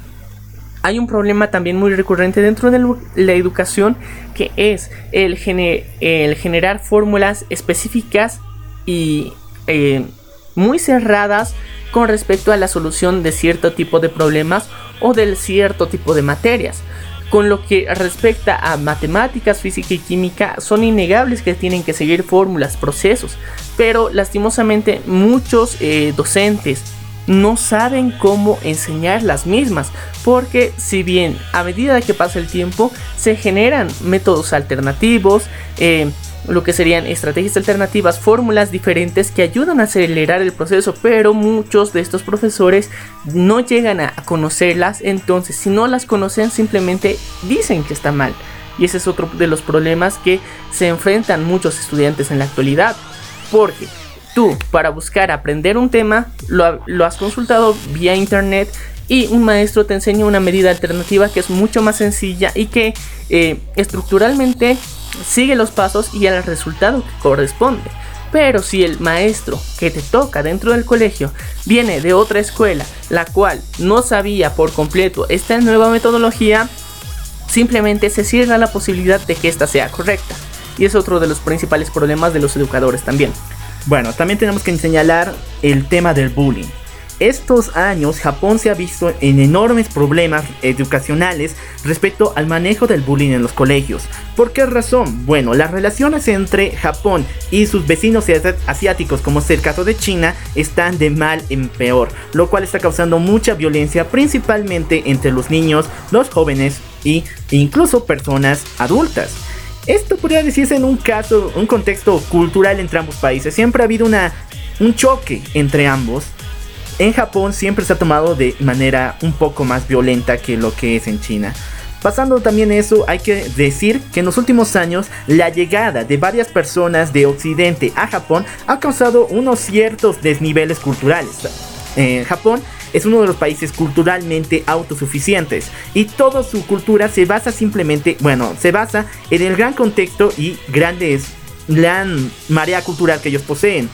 hay un problema también muy recurrente dentro de la educación que es el, generar fórmulas específicas y eh, muy cerradas con respecto a la solución de cierto tipo de problemas o del cierto tipo de materias. Con lo que respecta a matemáticas, física y química, son innegables que tienen que seguir fórmulas, procesos, pero lastimosamente muchos eh, docentes no saben cómo enseñar las mismas, porque si bien a medida que pasa el tiempo se generan métodos alternativos, eh, lo que serían estrategias alternativas, fórmulas diferentes que ayudan a acelerar el proceso, pero muchos de estos profesores no llegan a conocerlas, entonces si no las conocen simplemente dicen que está mal. Y ese es otro de los problemas que se enfrentan muchos estudiantes en la actualidad, porque tú para buscar aprender un tema lo, has consultado vía internet y un maestro te enseña una medida alternativa que es mucho más sencilla y que eh, estructuralmente sigue los pasos y el resultado que corresponde. Pero si el maestro que te toca dentro del colegio viene de otra escuela, la cual no sabía por completo esta nueva metodología, simplemente se cierra la posibilidad de que esta sea correcta. Y es otro de los principales problemas de los educadores también. Bueno, también tenemos que señalar el tema del bullying estos años Japón se ha visto en enormes problemas educacionales respecto al manejo del bullying en los colegios. ¿Por qué razón? Bueno, las relaciones entre Japón y sus vecinos asiáticos, como es el caso de China, están de mal en peor, lo cual está causando mucha violencia principalmente entre los niños, los jóvenes e incluso personas adultas. Esto podría decirse en un caso, un contexto cultural entre ambos países. Siempre ha habido una, un choque entre ambos en Japón siempre se ha tomado de manera un poco más violenta que lo que es en China. Pasando también eso, hay que decir que en los últimos años la llegada de varias personas de Occidente a Japón ha causado unos ciertos desniveles culturales. En Japón es uno de los países culturalmente autosuficientes y toda su cultura se basa simplemente, bueno, se basa en el gran contexto y grandes, gran marea cultural que ellos poseen.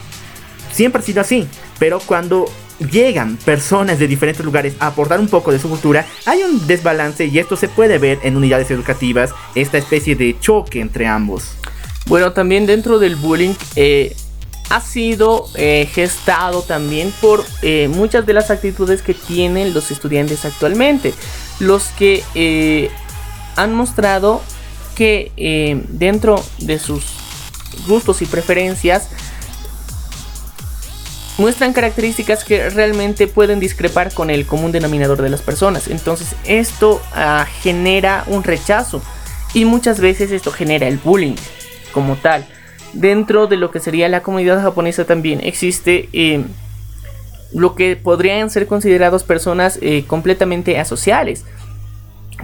Siempre ha sido así, pero cuando llegan personas de diferentes lugares a aportar un poco de su cultura, hay un desbalance y esto se puede ver en unidades educativas, esta especie de choque entre ambos. Bueno, también dentro del bullying eh, ha sido eh, gestado también por eh, muchas de las actitudes que tienen los estudiantes actualmente. Los que han mostrado que dentro de sus gustos y preferencias muestran características que realmente pueden discrepar con el común denominador de las personas. Entonces esto ah, genera un rechazo y muchas veces esto genera el bullying como tal. Dentro de lo que sería la comunidad japonesa también existe eh, lo que podrían ser considerados personas eh, completamente asociales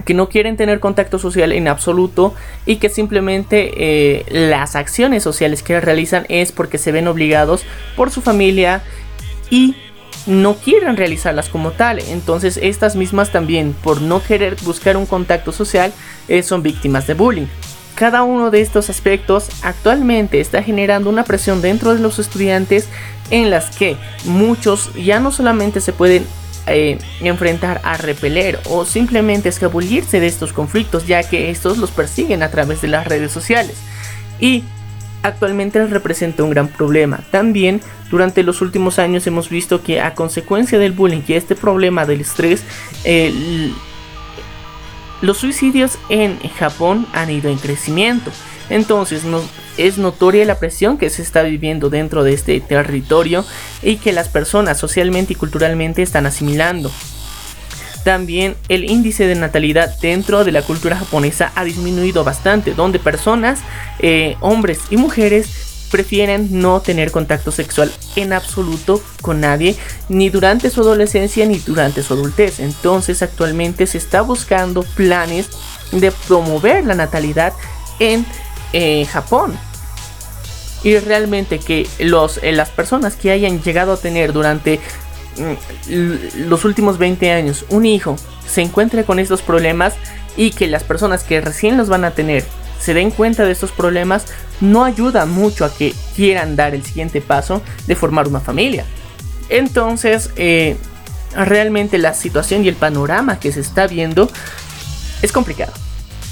que no quieren tener contacto social en absoluto y que simplemente eh, las acciones sociales que realizan es porque se ven obligados por su familia y no quieren realizarlas como tal. Entonces estas mismas también por no querer buscar un contacto social eh, son víctimas de bullying. Cada uno de estos aspectos actualmente está generando una presión dentro de los estudiantes en las que muchos ya no solamente se pueden eh, enfrentar a repeler o simplemente escabullirse de estos conflictos ya que estos los persiguen a través de las redes sociales y actualmente representa un gran problema. También durante los últimos años hemos visto que a consecuencia del bullying y este problema del estrés, los suicidios en Japón han ido en crecimiento. Entonces es notoria la presión que se está viviendo dentro de este territorio y que las personas socialmente y culturalmente están asimilando. También el índice de natalidad dentro de la cultura japonesa ha disminuido bastante, donde personas, eh, hombres y mujeres prefieren no tener contacto sexual en absoluto con nadie, ni durante su adolescencia ni durante su adultez. Entonces actualmente se está buscando planes de promover la natalidad en en Japón. Y realmente que los, eh, las personas que hayan llegado a tener durante mm, los últimos 20 años un hijo se encuentre con estos problemas y que las personas que recién los van a tener se den cuenta de estos problemas no ayuda mucho a que quieran dar el siguiente paso de formar una familia. Entonces, eh, realmente la situación y el panorama que se está viendo es complicado.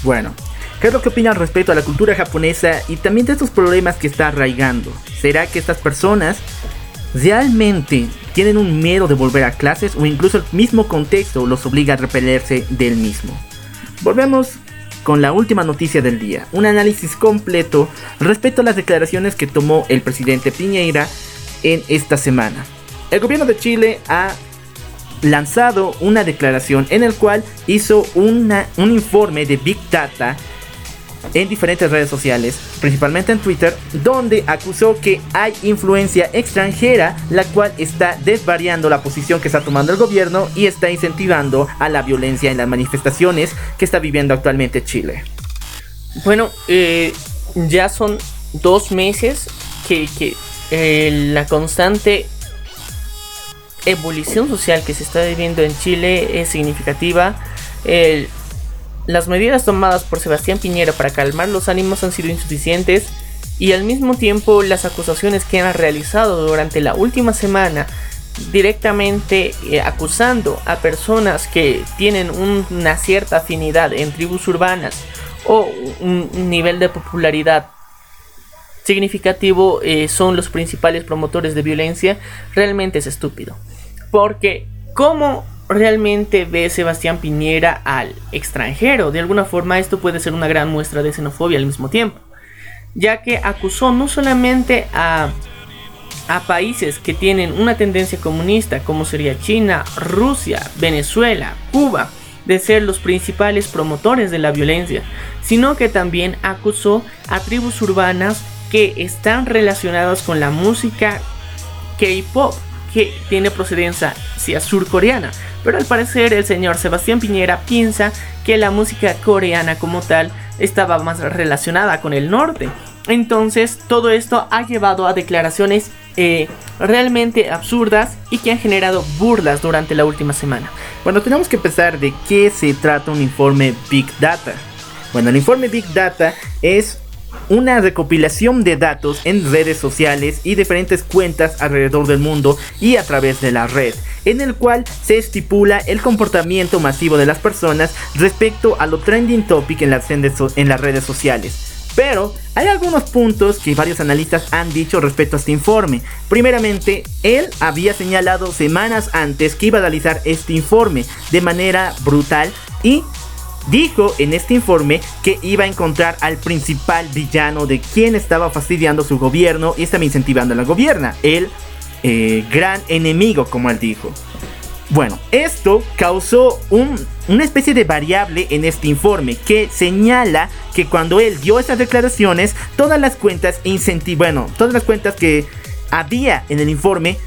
Bueno, ¿Qué es lo que opinan respecto a la cultura japonesa y también de estos problemas que está arraigando? ¿Será que estas personas realmente tienen un miedo de volver a clases o incluso el mismo contexto los obliga a repelerse del mismo? Volvemos con la última noticia del día, un análisis completo respecto a las declaraciones que tomó el presidente Piñeira en esta semana. El gobierno de Chile ha lanzado una declaración en el cual hizo una, un informe de Big Data en diferentes redes sociales, principalmente en Twitter, donde acusó que hay influencia extranjera, la cual está desvariando la posición que está tomando el gobierno y está incentivando a la violencia en las manifestaciones que está viviendo actualmente Chile. Bueno, eh, ya son dos meses que, eh, la constante evolución social que se está viviendo en Chile es significativa. El, las medidas tomadas por Sebastián Piñera para calmar los ánimos han sido insuficientes y al mismo tiempo las acusaciones que han realizado durante la última semana directamente eh, acusando a personas que tienen una cierta afinidad en tribus urbanas o un, nivel de popularidad significativo eh, son los principales promotores de violencia, realmente es estúpido. Porque, ¿cómo realmente ve Sebastián Piñera al extranjero. De alguna forma esto puede ser una gran muestra de xenofobia al mismo tiempo, ya que acusó no solamente a, a países que tienen una tendencia comunista como sería China, Rusia, Venezuela, Cuba, de ser los principales promotores de la violencia, sino que también acusó a tribus urbanas que están relacionadas con la música K-pop, que tiene procedencia surcoreana, pero al parecer el señor Sebastián Piñera piensa que la música coreana como tal estaba más relacionada con el norte. Entonces todo esto ha llevado a declaraciones eh, realmente absurdas y que han generado burlas durante la última semana. Bueno, tenemos que empezar de qué se trata un informe Big Data. Bueno, el informe Big Data es una recopilación de datos en redes sociales y diferentes cuentas alrededor del mundo y a través de la red, en el cual se estipula el comportamiento masivo de las personas respecto a lo trending topic en las, en las redes sociales. Pero Hay algunos puntos que varios analistas han dicho respecto a este informe. Primeramente, él había señalado semanas antes que iba a realizar este informe de manera brutal y dijo en este informe que iba a encontrar al principal villano de quien estaba fastidiando su gobierno y estaba incentivando a la gobierna, el eh, gran enemigo, como él dijo. Bueno, esto causó una especie de variable en este informe que señala que cuando él dio esas declaraciones, todas las cuentas bueno, todas las cuentas que había en el informe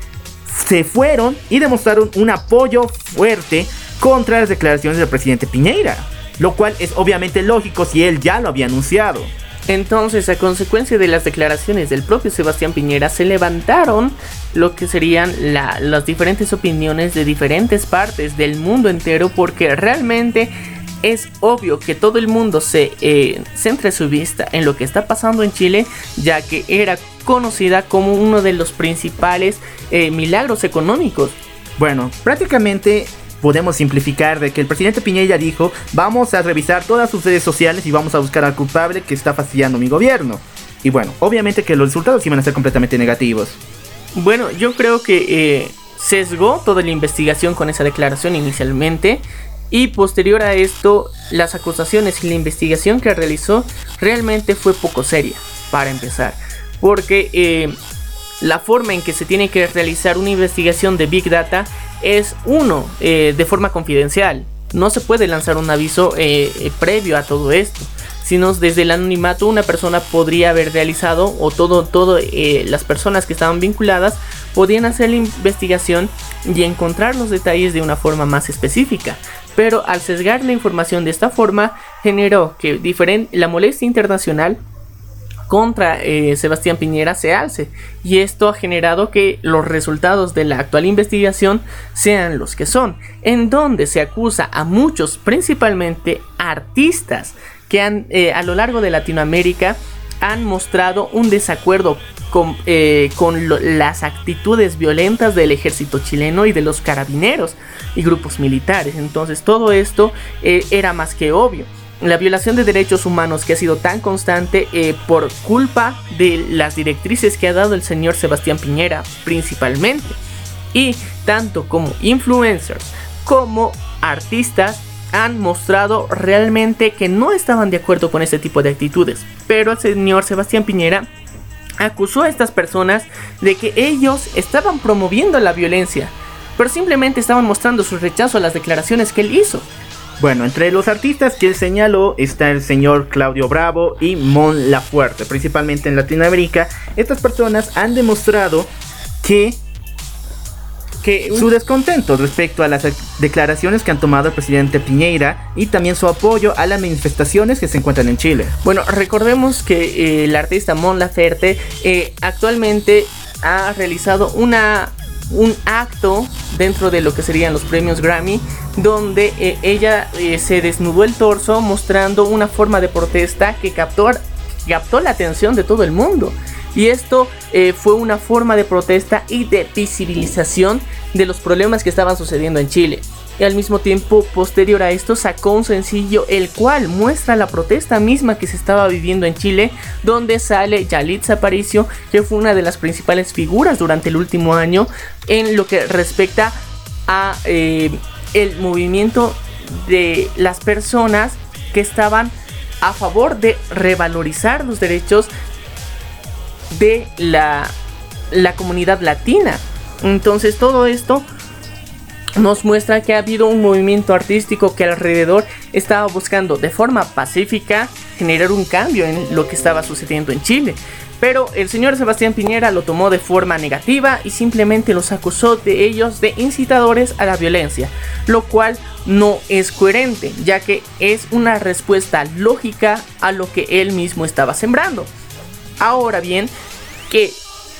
se fueron y demostraron un apoyo fuerte contra las declaraciones del presidente Piñeira, lo cual es obviamente lógico si él ya lo había anunciado. Entonces, a consecuencia de las declaraciones del propio Sebastián Piñera, se levantaron lo que serían las diferentes opiniones de diferentes partes del mundo entero, porque realmente es obvio que todo el mundo se eh, centre su vista en lo que está pasando en Chile, ya que era conocida como uno de los principales eh, milagros económicos. Bueno, prácticamente podemos simplificar de que el presidente Piñera dijo, vamos a revisar todas sus redes sociales y vamos a buscar al culpable que está fastidiando mi gobierno. Y bueno, obviamente que los resultados iban a ser completamente negativos. Bueno, yo creo que eh, sesgó toda la investigación con esa declaración inicialmente. Y posterior a esto, las acusaciones y la investigación que realizó realmente fue poco seria, para empezar. Porque eh, la forma en que se tiene que realizar una investigación de Big Data es uno, eh, de forma confidencial. No se puede lanzar un aviso eh, eh, previo a todo esto. Sino desde el anonimato una persona podría haber realizado o todo, las personas que estaban vinculadas podían hacer la investigación y encontrar los detalles de una forma más específica. Pero al sesgar la información de esta forma generó que la molestia internacional contra eh, Sebastián Piñera se alce y esto ha generado que los resultados de la actual investigación sean los que son, en donde se acusa a muchos, principalmente artistas, que han eh, a lo largo de Latinoamérica han mostrado un desacuerdo con, eh, las actitudes violentas del ejército chileno y de los carabineros y grupos militares. Entonces todo esto era más que obvio la violación de derechos humanos que ha sido tan constante eh, por culpa de las directrices que ha dado el señor Sebastián Piñera principalmente. Y tanto como influencers como artistas han mostrado realmente que no estaban de acuerdo con este tipo de actitudes. Pero el señor Sebastián Piñera acusó a estas personas de que ellos estaban promoviendo la violencia, pero simplemente estaban mostrando su rechazo a las declaraciones que él hizo. Bueno, entre los artistas que él señaló está el señor Claudio Bravo y Mon Lafuerte, principalmente en Latinoamérica. Estas personas han demostrado que que su descontento respecto a las declaraciones que han tomado el presidente Piñeira y también su apoyo a las manifestaciones que se encuentran en Chile. Bueno, recordemos que eh, el artista Mon Laferte eh, actualmente ha realizado una un acto dentro de lo que serían los premios Grammy, donde eh, ella eh, se desnudó el torso mostrando una forma de protesta que captó, captó la atención de todo el mundo. Y esto eh, fue una forma de protesta y de visibilización de los problemas que estaban sucediendo en Chile y al mismo tiempo posterior a esto sacó un sencillo el cual muestra la protesta misma que se estaba viviendo en Chile donde sale Yalitza Aparicio que fue una de las principales figuras durante el último año en lo que respecta a eh, el movimiento de las personas que estaban a favor de revalorizar los derechos de la, la comunidad latina. Entonces todo esto nos muestra que ha habido un movimiento artístico que alrededor estaba buscando de forma pacífica generar un cambio en lo que estaba sucediendo en Chile. Pero el señor Sebastián Piñera lo tomó de forma negativa y simplemente los acusó de ellos de incitadores a la violencia, lo cual no es coherente, ya que es una respuesta lógica a lo que él mismo estaba sembrando. Ahora bien, que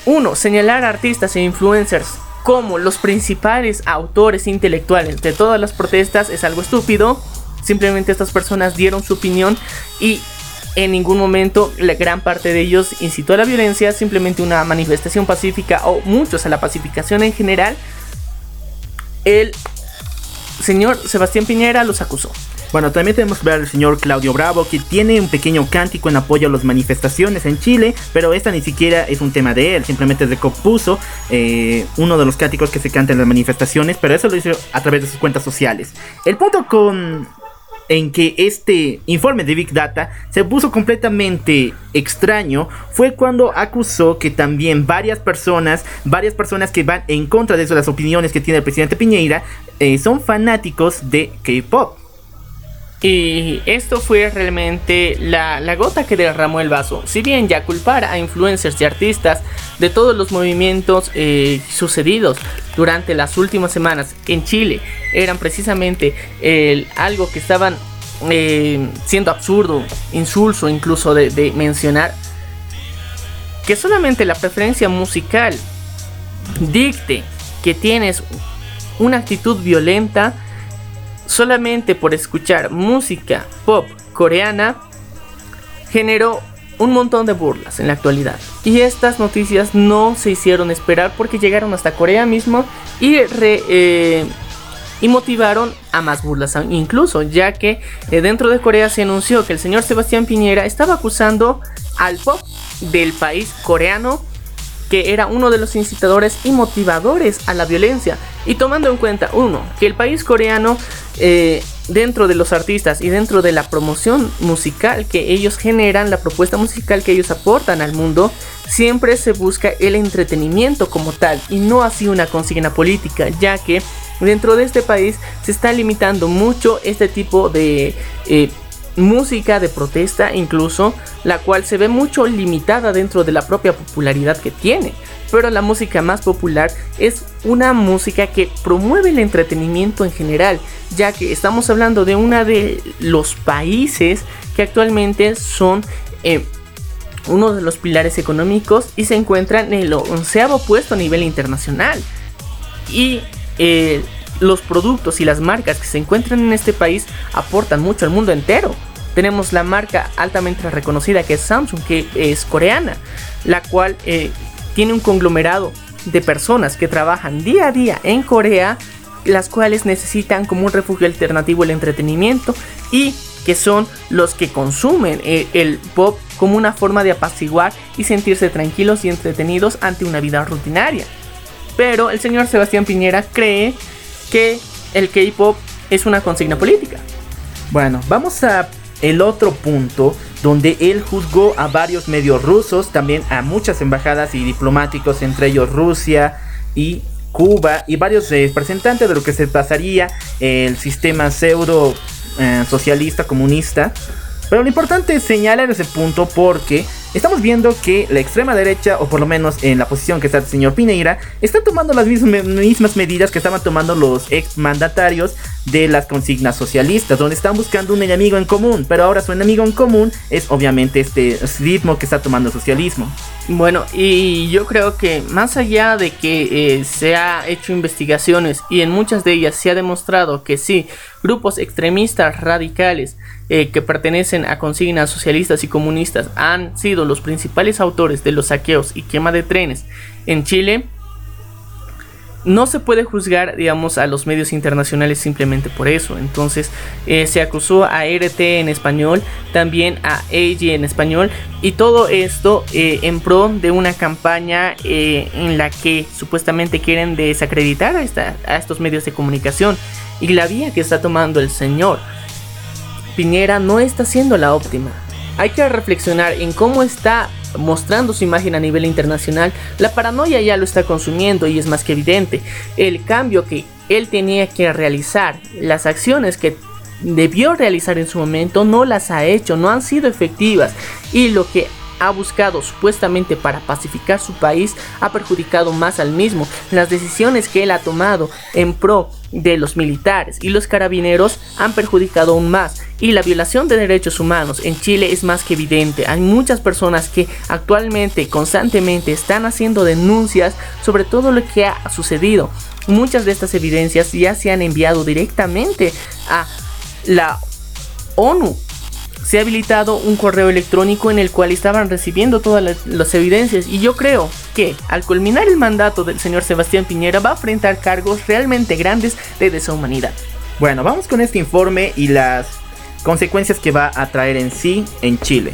uno, señalar a artistas e influencers como los principales autores intelectuales de todas las protestas es algo estúpido. Simplemente estas personas dieron su opinión y en ningún momento la gran parte de ellos incitó a la violencia, simplemente una manifestación pacífica o muchos a la pacificación en general. El señor Sebastián Piñera los acusó. Bueno, también tenemos que ver al señor Claudio Bravo, que tiene un pequeño cántico en apoyo a las manifestaciones en Chile, pero esta ni siquiera es un tema de él, simplemente recompuso eh, uno de los cánticos que se canta en las manifestaciones, pero eso lo hizo a través de sus cuentas sociales. El punto con en que este informe de Big Data se puso completamente extraño fue cuando acusó que también varias personas, varias personas que van en contra de eso, las opiniones que tiene el presidente Piñeira, eh, son fanáticos de K-Pop. Y esto fue realmente la, gota que derramó el vaso. Si bien ya culpar a influencers y artistas de todos los movimientos eh, sucedidos durante las últimas semanas en Chile eran precisamente algo que estaban eh, siendo absurdo, insulso incluso de mencionar, que solamente la preferencia musical dicte que tienes una actitud violenta solamente por escuchar música pop coreana generó un montón de burlas en la actualidad. Y estas noticias no se hicieron esperar porque llegaron hasta Corea mismo y, eh, y motivaron a más burlas incluso, ya que eh, dentro de Corea se anunció que el señor Sebastián Piñera estaba acusando al pop del país coreano que era uno de los incitadores y motivadores a la violencia. Y tomando en cuenta, uno, que el país coreano, eh, dentro de los artistas y dentro de la promoción musical que ellos generan, la propuesta musical que ellos aportan al mundo, siempre se busca el entretenimiento como tal y no así una consigna política, ya que dentro de este país se está limitando mucho este tipo de... Eh, música de protesta incluso, la cual se ve mucho limitada dentro de la propia popularidad que tiene. Pero la música más popular es una música que promueve el entretenimiento en general, ya que estamos hablando de uno de los países que actualmente son eh, uno de los pilares económicos y se encuentran en el onceavo puesto a nivel internacional. Y eh, los productos y las marcas que se encuentran en este país aportan mucho al mundo entero. Tenemos la marca altamente reconocida que es Samsung, que es coreana, la cual eh, tiene un conglomerado de personas que trabajan día a día en Corea, las cuales necesitan como un refugio alternativo el entretenimiento y que son los que consumen eh, el pop como una forma de apaciguar y sentirse tranquilos y entretenidos ante una vida rutinaria. Pero el señor Sebastián Piñera cree que el K-pop es una consigna política. Bueno, vamos a el otro punto donde él juzgó a varios medios rusos, también a muchas embajadas y diplomáticos, entre ellos Rusia y Cuba y varios representantes de lo que se pasaría el sistema pseudo eh, socialista comunista. Pero lo importante es señalar ese punto porque estamos viendo que la extrema derecha, o por lo menos en la posición que está el señor Pineira, está tomando las mismas, medidas que estaban tomando los ex mandatarios de las consignas socialistas, donde están buscando un enemigo en común, pero ahora su enemigo en común es obviamente este ritmo que está tomando el socialismo. Bueno, y yo creo que más allá de que eh, se ha hecho investigaciones y en muchas de ellas se ha demostrado que sí, grupos extremistas radicales eh, que pertenecen a consignas socialistas y comunistas han sido los principales autores de los saqueos y quema de trenes en Chile, no se puede juzgar, digamos, a los medios internacionales simplemente por eso. Entonces, eh, se acusó a RT en español, también a AG en español, y todo esto eh, en pro de una campaña en la que supuestamente quieren desacreditar a, a estos medios de comunicación. Y la vía que está tomando el señor Piñera no está siendo la óptima. Hay que reflexionar en cómo está mostrando su imagen a nivel internacional, la paranoia ya lo está consumiendo y es más que evidente. El cambio que él tenía que realizar, las acciones que debió realizar en su momento, no las ha hecho, no han sido efectivas. Y lo que ha buscado supuestamente para pacificar su país ha perjudicado más al mismo. Las decisiones que él ha tomado en pro de los militares y los carabineros han perjudicado aún más y la violación de derechos humanos en Chile es más que evidente. Hay muchas personas que actualmente constantemente están haciendo denuncias sobre todo lo que ha sucedido. Muchas de estas evidencias ya se han enviado directamente a la ONU se ha habilitado un correo electrónico en el cual estaban recibiendo todas las, evidencias y yo creo que al culminar el mandato del señor Sebastián Piñera va a enfrentar cargos realmente grandes de deshumanidad. Bueno, vamos con este informe y las consecuencias que va a traer en sí en Chile.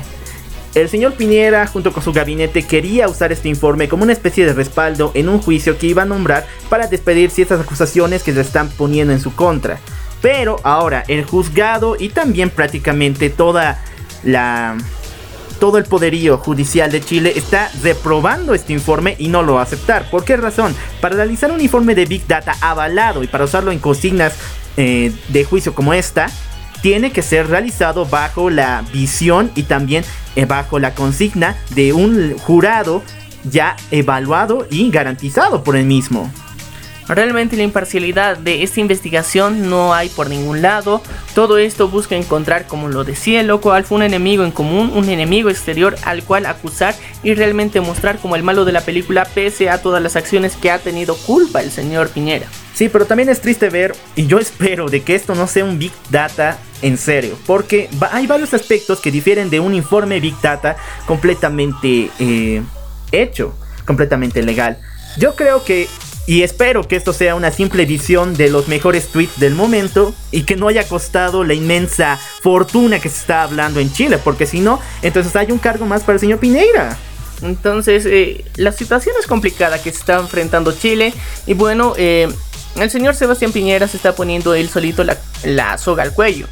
El señor Piñera, junto con su gabinete, quería usar este informe como una especie de respaldo en un juicio que iba a nombrar para despedir ciertas acusaciones que se están poniendo en su contra. Pero ahora el juzgado y también prácticamente toda la todo el poderío judicial de Chile está reprobando este informe y no lo va a aceptar. ¿Por qué razón? Para realizar un informe de Big Data avalado y para usarlo en consignas eh, de juicio como esta, tiene que ser realizado bajo la visión y también eh, bajo la consigna de un jurado ya evaluado y garantizado por el mismo. Realmente la imparcialidad de esta investigación no hay por ningún lado. Todo esto busca encontrar, como lo decía el loco Alfa, un enemigo en común, un enemigo exterior al cual acusar y realmente mostrar como el malo de la película pese a todas las acciones que ha tenido culpa el señor Piñera. Sí, pero también es triste ver, y yo espero de que esto no sea un Big Data en serio, porque hay varios aspectos que difieren de un informe Big Data completamente eh, hecho, completamente legal. Yo creo que y espero que esto sea una simple visión de los mejores tweets del momento y que no haya costado la inmensa fortuna que se está hablando en Chile, porque si no, entonces hay un cargo más para el señor Pineira. Entonces, eh, la situación es complicada que se está enfrentando Chile y bueno, eh, el señor Sebastián Piñera se está poniendo él solito la, soga al cuello.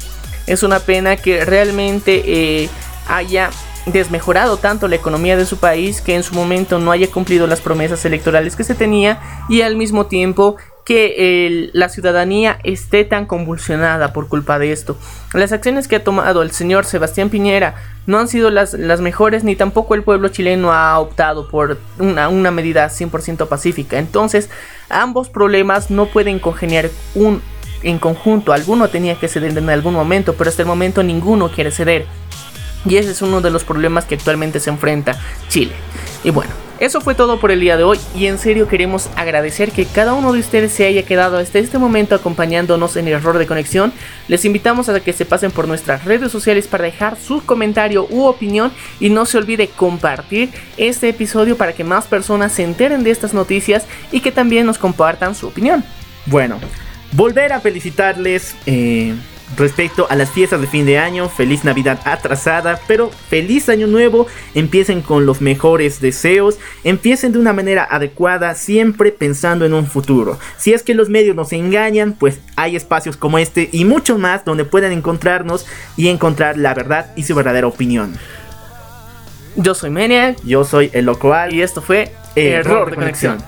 Es una pena que realmente eh, haya desmejorado tanto la economía de su país que en su momento no haya cumplido las promesas electorales que se tenía y al mismo tiempo que la ciudadanía esté tan convulsionada por culpa de esto. Las acciones que ha tomado el señor Sebastián Piñera no han sido las, las mejores ni tampoco el pueblo chileno ha optado por una, una medida 100% pacífica. Entonces ambos problemas no pueden congeniar un, en conjunto. Alguno tenía que ceder en algún momento, pero hasta el momento ninguno quiere ceder. Y ese es uno de los problemas que actualmente se enfrenta Chile. Y bueno, eso fue todo por el día de hoy y en serio queremos agradecer que cada uno de ustedes se haya quedado hasta este momento acompañándonos en el error de conexión. Les invitamos a que se pasen por nuestras redes sociales para dejar su comentario u opinión y no se olvide compartir este episodio para que más personas se enteren de estas noticias y que también nos compartan su opinión. Bueno, volver a felicitarles. Eh respecto a las fiestas de fin de año, feliz Navidad atrasada, pero feliz año nuevo, empiecen con los mejores deseos, empiecen de una manera adecuada, siempre pensando en un futuro. Si es que los medios nos engañan, pues hay espacios como este y mucho más donde pueden encontrarnos y encontrar la verdad y su verdadera opinión. Yo soy Menia, yo soy el Locoal y esto fue Error, de conexión.